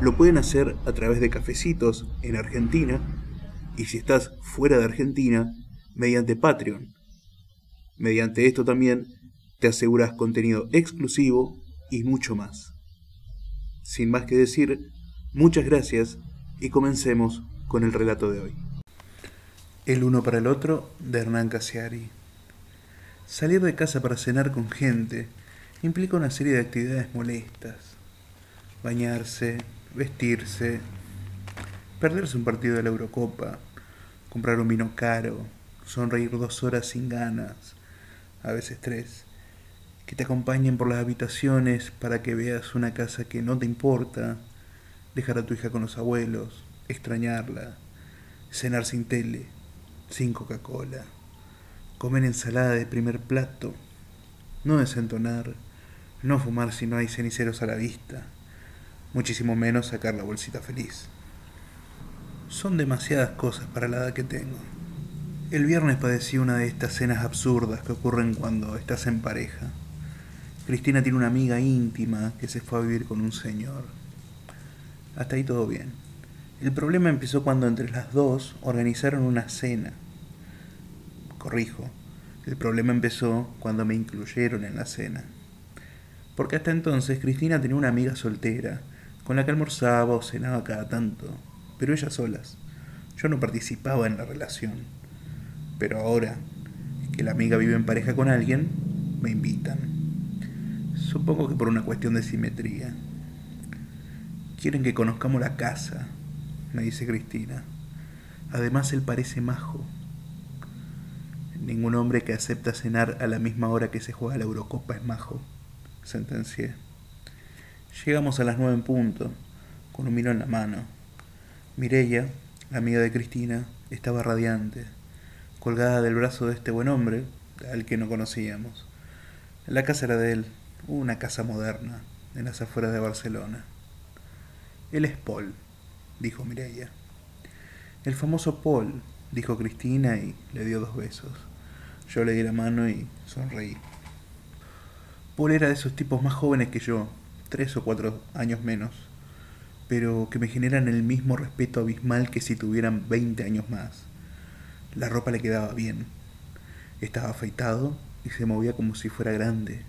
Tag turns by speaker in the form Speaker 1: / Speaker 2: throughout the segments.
Speaker 1: lo pueden hacer a través de cafecitos en Argentina y si estás fuera de Argentina, mediante Patreon. Mediante esto también te aseguras contenido exclusivo y mucho más. Sin más que decir, muchas gracias y comencemos con el relato de hoy. El uno para el otro de Hernán Casiari. Salir de casa para cenar con gente implica una serie de actividades molestas. Bañarse, vestirse, perderse un partido de la Eurocopa, comprar un vino caro, sonreír dos horas sin ganas, a veces tres, que te acompañen por las habitaciones para que veas una casa que no te importa, dejar a tu hija con los abuelos, extrañarla, cenar sin tele, sin Coca-Cola, comer ensalada de primer plato, no desentonar, no fumar si no hay ceniceros a la vista, muchísimo menos sacar la bolsita feliz. Son demasiadas cosas para la edad que tengo. El viernes padecí una de estas cenas absurdas que ocurren cuando estás en pareja. Cristina tiene una amiga íntima que se fue a vivir con un señor. Hasta ahí todo bien. El problema empezó cuando entre las dos organizaron una cena. Corrijo, el problema empezó cuando me incluyeron en la cena. Porque hasta entonces Cristina tenía una amiga soltera, con la que almorzaba o cenaba cada tanto, pero ellas solas. Yo no participaba en la relación. Pero ahora que la amiga vive en pareja con alguien, me invitan. Supongo que por una cuestión de simetría. Quieren que conozcamos la casa, me dice Cristina. Además, él parece majo. Ningún hombre que acepta cenar a la misma hora que se juega la Eurocopa es majo, sentencié. Llegamos a las nueve en punto, con un vino en la mano. Mirella, la amiga de Cristina, estaba radiante, colgada del brazo de este buen hombre, al que no conocíamos. La casa era de él, una casa moderna, en las afueras de Barcelona. Él es Paul, dijo Mireia. El famoso Paul, dijo Cristina y le dio dos besos. Yo le di la mano y sonreí. Paul era de esos tipos más jóvenes que yo, tres o cuatro años menos, pero que me generan el mismo respeto abismal que si tuvieran veinte años más. La ropa le quedaba bien, estaba afeitado y se movía como si fuera grande.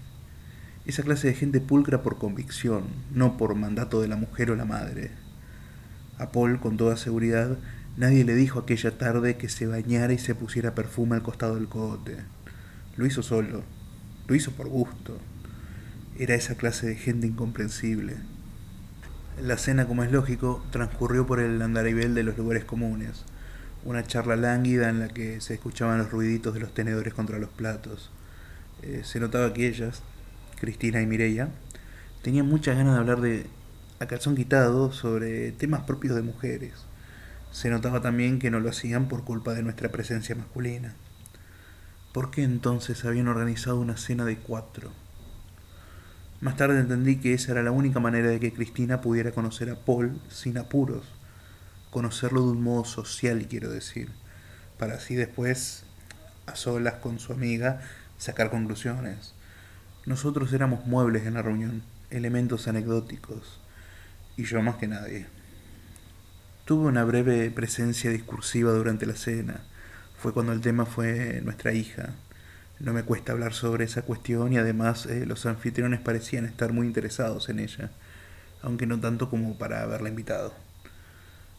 Speaker 1: Esa clase de gente pulcra por convicción, no por mandato de la mujer o la madre. A Paul, con toda seguridad, nadie le dijo aquella tarde que se bañara y se pusiera perfume al costado del cogote. Lo hizo solo, lo hizo por gusto. Era esa clase de gente incomprensible. La cena, como es lógico, transcurrió por el andarivel de los lugares comunes, una charla lánguida en la que se escuchaban los ruiditos de los tenedores contra los platos. Eh, se notaba que ellas, Cristina y Mireia, tenían muchas ganas de hablar de a calzón quitado sobre temas propios de mujeres. Se notaba también que no lo hacían por culpa de nuestra presencia masculina. ¿Por qué entonces habían organizado una cena de cuatro? Más tarde entendí que esa era la única manera de que Cristina pudiera conocer a Paul sin apuros, conocerlo de un modo social, quiero decir, para así después, a solas con su amiga, sacar conclusiones. Nosotros éramos muebles en la reunión, elementos anecdóticos, y yo más que nadie. Tuve una breve presencia discursiva durante la cena. Fue cuando el tema fue nuestra hija. No me cuesta hablar sobre esa cuestión y además eh, los anfitriones parecían estar muy interesados en ella, aunque no tanto como para haberla invitado.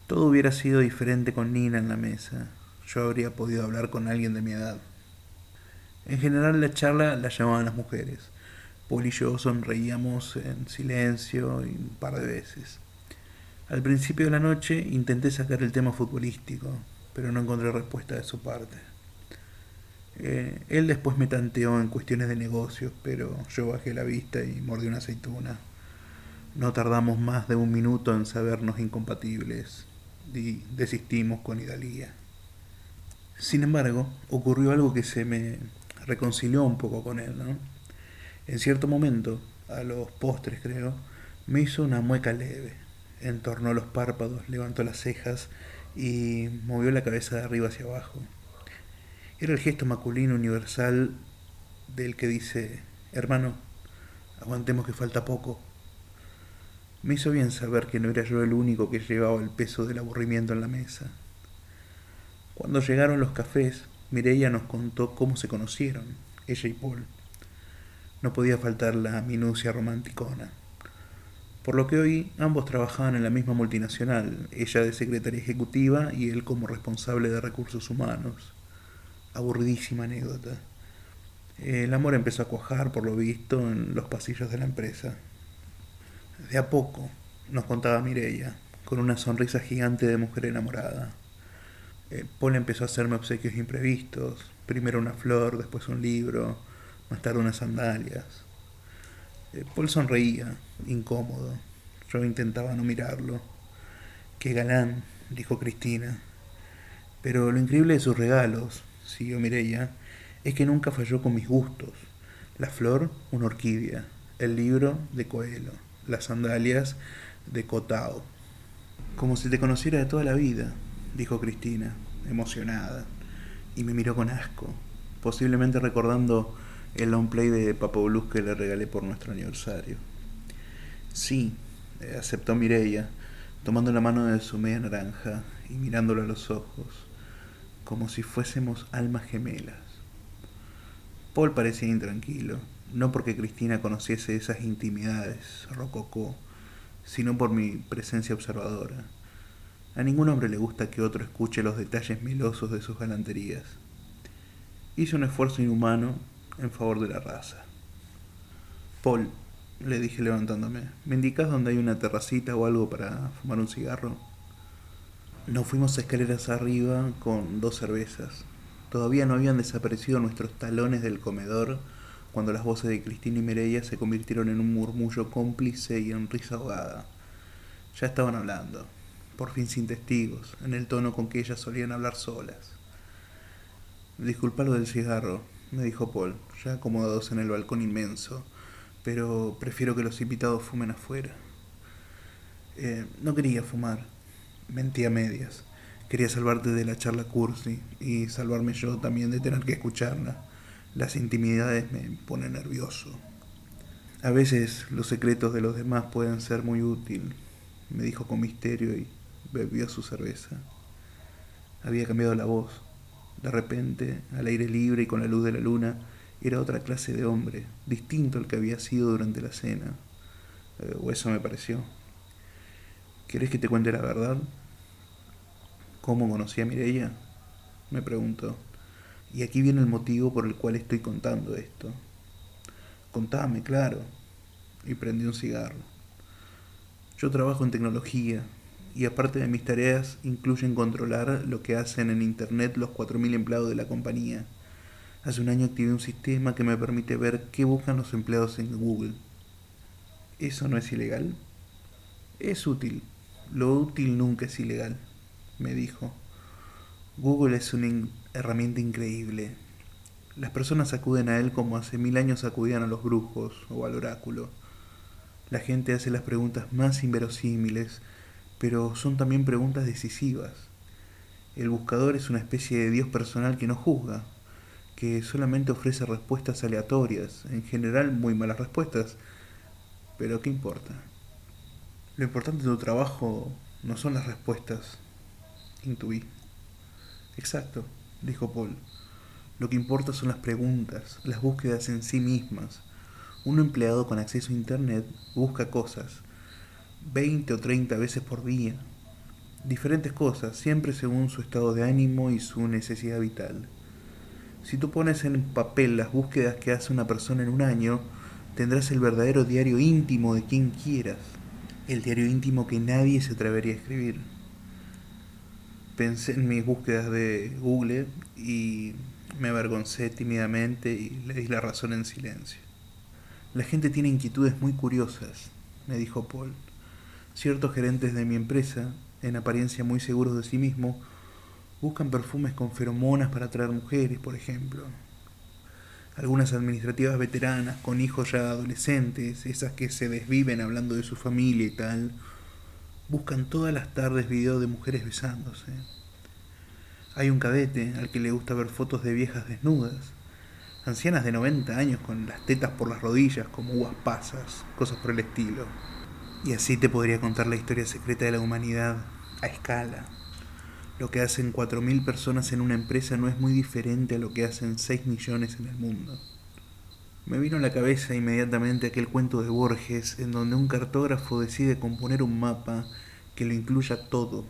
Speaker 1: Todo hubiera sido diferente con Nina en la mesa. Yo habría podido hablar con alguien de mi edad. En general la charla la llamaban las mujeres. Paul y yo sonreíamos en silencio un par de veces. Al principio de la noche intenté sacar el tema futbolístico, pero no encontré respuesta de su parte. Eh, él después me tanteó en cuestiones de negocios, pero yo bajé la vista y mordí una aceituna. No tardamos más de un minuto en sabernos incompatibles. y desistimos con Idalía. Sin embargo, ocurrió algo que se me reconcilió un poco con él, ¿no? En cierto momento, a los postres creo, me hizo una mueca leve, entornó los párpados, levantó las cejas y movió la cabeza de arriba hacia abajo. Era el gesto masculino universal del que dice, hermano, aguantemos que falta poco. Me hizo bien saber que no era yo el único que llevaba el peso del aburrimiento en la mesa. Cuando llegaron los cafés, Mireia nos contó cómo se conocieron, ella y Paul. No podía faltar la minucia romanticona. Por lo que hoy ambos trabajaban en la misma multinacional, ella de secretaria ejecutiva y él como responsable de recursos humanos. Aburridísima anécdota. El amor empezó a cuajar, por lo visto, en los pasillos de la empresa. De a poco, nos contaba Mireia, con una sonrisa gigante de mujer enamorada. Eh, Paul empezó a hacerme obsequios imprevistos, primero una flor, después un libro, más tarde unas sandalias. Eh, Paul sonreía, incómodo. Yo intentaba no mirarlo. Qué galán, dijo Cristina. Pero lo increíble de sus regalos, siguió Mireia, es que nunca falló con mis gustos. La flor, una orquídea. El libro, de Coelho. Las sandalias, de Cotao. Como si te conociera de toda la vida, dijo Cristina, emocionada, y me miró con asco, posiblemente recordando el long play de Papo Blues que le regalé por nuestro aniversario. Sí, aceptó Mireia, tomando la mano de su media naranja y mirándolo a los ojos, como si fuésemos almas gemelas. Paul parecía intranquilo, no porque Cristina conociese esas intimidades, rococó, sino por mi presencia observadora. A ningún hombre le gusta que otro escuche los detalles melosos de sus galanterías. Hice un esfuerzo inhumano en favor de la raza. Paul, le dije levantándome, ¿me indicas dónde hay una terracita o algo para fumar un cigarro? Nos fuimos escaleras arriba con dos cervezas. Todavía no habían desaparecido nuestros talones del comedor cuando las voces de Cristina y Mireia se convirtieron en un murmullo cómplice y en risa ahogada. Ya estaban hablando, por fin sin testigos, en el tono con que ellas solían hablar solas. Disculpa lo del cigarro, me dijo Paul, ya acomodados en el balcón inmenso, pero prefiero que los invitados fumen afuera. Eh, no quería fumar, mentí a medias. Quería salvarte de la charla cursi y salvarme yo también de tener que escucharla. Las intimidades me ponen nervioso. A veces los secretos de los demás pueden ser muy útil, me dijo con misterio y bebió su cerveza. Había cambiado la voz de repente, al aire libre y con la luz de la luna, era otra clase de hombre, distinto al que había sido durante la cena. Eh, o eso me pareció. ¿Querés que te cuente la verdad? ¿Cómo conocí a Mireia? Me preguntó. Y aquí viene el motivo por el cual estoy contando esto. Contame, claro. Y prendí un cigarro. Yo trabajo en tecnología, y aparte de mis tareas incluyen controlar lo que hacen en Internet los 4.000 empleados de la compañía. Hace un año activé un sistema que me permite ver qué buscan los empleados en Google. ¿Eso no es ilegal? Es útil. Lo útil nunca es ilegal, me dijo. Google es una herramienta increíble. Las personas acuden a él como hace mil años acudían a los brujos o al oráculo. La gente hace las preguntas más inverosímiles, pero son también preguntas decisivas. El buscador es una especie de Dios personal que no juzga, que solamente ofrece respuestas aleatorias, en general muy malas respuestas, pero ¿qué importa? Lo importante de tu trabajo no son las respuestas, intuí. Exacto, dijo Paul. Lo que importa son las preguntas, las búsquedas en sí mismas. Un empleado con acceso a Internet busca cosas, 20 o 30 veces por día. Diferentes cosas, siempre según su estado de ánimo y su necesidad vital. Si tú pones en papel las búsquedas que hace una persona en un año, tendrás el verdadero diario íntimo de quien quieras. El diario íntimo que nadie se atrevería a escribir. Pensé en mis búsquedas de Google y me avergoncé tímidamente y le di la razón en silencio. La gente tiene inquietudes muy curiosas, me dijo Paul. Ciertos gerentes de mi empresa en apariencia muy seguros de sí mismos, buscan perfumes con feromonas para atraer mujeres, por ejemplo. Algunas administrativas veteranas con hijos ya adolescentes, esas que se desviven hablando de su familia y tal, buscan todas las tardes videos de mujeres besándose. Hay un cadete al que le gusta ver fotos de viejas desnudas, ancianas de 90 años con las tetas por las rodillas como uvas pasas, cosas por el estilo. Y así te podría contar la historia secreta de la humanidad a escala. Lo que hacen 4.000 personas en una empresa no es muy diferente a lo que hacen 6 millones en el mundo. Me vino a la cabeza inmediatamente aquel cuento de Borges en donde un cartógrafo decide componer un mapa que lo incluya todo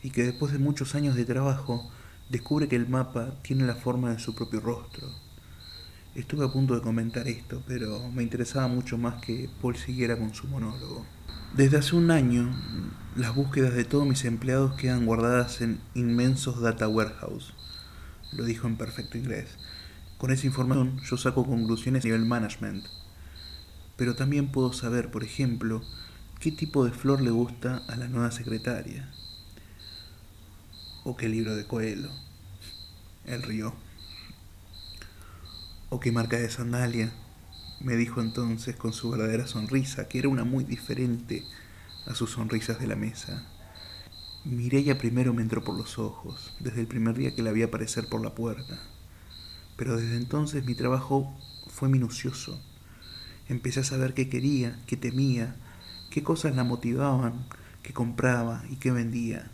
Speaker 1: y que después de muchos años de trabajo descubre que el mapa tiene la forma de su propio rostro. Estuve a punto de comentar esto, pero me interesaba mucho más que Paul siguiera con su monólogo. Desde hace un año, las búsquedas de todos mis empleados quedan guardadas en inmensos data warehouse. Lo dijo en perfecto inglés. Con esa información yo saco conclusiones a nivel management. Pero también puedo saber, por ejemplo, qué tipo de flor le gusta a la nueva secretaria. O qué libro de Coelho. El río. O qué marca de sandalia me dijo entonces con su verdadera sonrisa, que era una muy diferente a sus sonrisas de la mesa. Mireya primero me entró por los ojos, desde el primer día que la vi aparecer por la puerta. Pero desde entonces mi trabajo fue minucioso. Empecé a saber qué quería, qué temía, qué cosas la motivaban, qué compraba y qué vendía,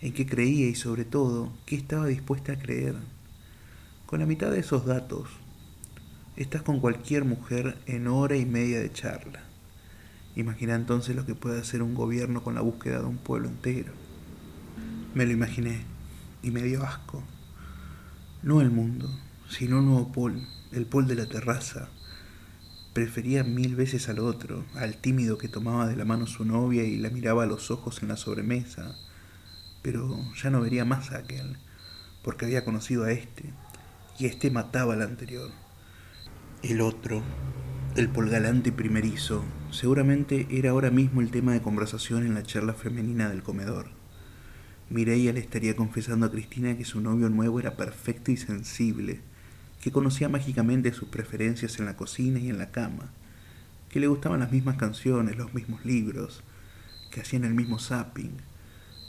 Speaker 1: en qué creía y sobre todo qué estaba dispuesta a creer. Con la mitad de esos datos Estás con cualquier mujer en hora y media de charla. Imagina entonces lo que puede hacer un gobierno con la búsqueda de un pueblo entero. Me lo imaginé y me dio asco. No el mundo, sino un nuevo Paul, el Paul de la terraza. Prefería mil veces al otro, al tímido que tomaba de la mano su novia y la miraba a los ojos en la sobremesa. Pero ya no vería más a aquel, porque había conocido a este, y este mataba al anterior. El otro, el polgalante primerizo, seguramente era ahora mismo el tema de conversación en la charla femenina del comedor. Mireia le estaría confesando a Cristina que su novio nuevo era perfecto y sensible, que conocía mágicamente sus preferencias en la cocina y en la cama, que le gustaban las mismas canciones, los mismos libros, que hacían el mismo zapping,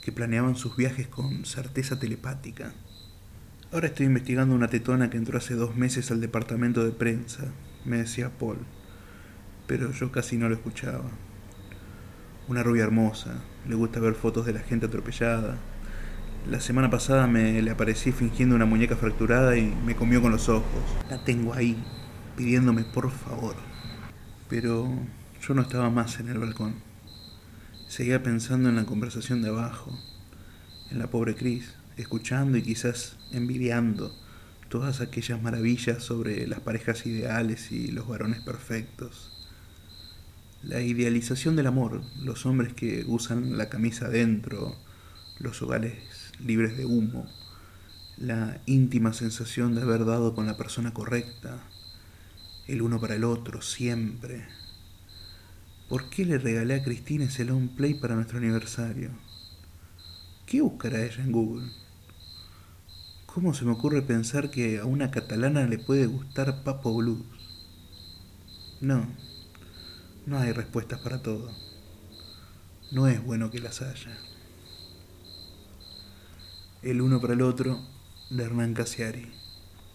Speaker 1: que planeaban sus viajes con certeza telepática. Ahora estoy investigando una tetona que entró hace dos meses al departamento de prensa, me decía Paul, pero yo casi no lo escuchaba. Una rubia hermosa, le gusta ver fotos de la gente atropellada. La semana pasada me le aparecí fingiendo una muñeca fracturada y me comió con los ojos. La tengo ahí, pidiéndome por favor. Pero yo no estaba más en el balcón. Seguía pensando en la conversación de abajo, en la pobre Cris escuchando y quizás envidiando todas aquellas maravillas sobre las parejas ideales y los varones perfectos. La idealización del amor, los hombres que usan la camisa adentro, los hogares libres de humo, la íntima sensación de haber dado con la persona correcta, el uno para el otro, siempre. ¿Por qué le regalé a Cristina ese long play para nuestro aniversario? ¿Qué buscará ella en Google? ¿Cómo se me ocurre pensar que a una catalana le puede gustar Papo Blues? No, no hay respuestas para todo. No es bueno que las haya. El uno para el otro de Hernán Casiari.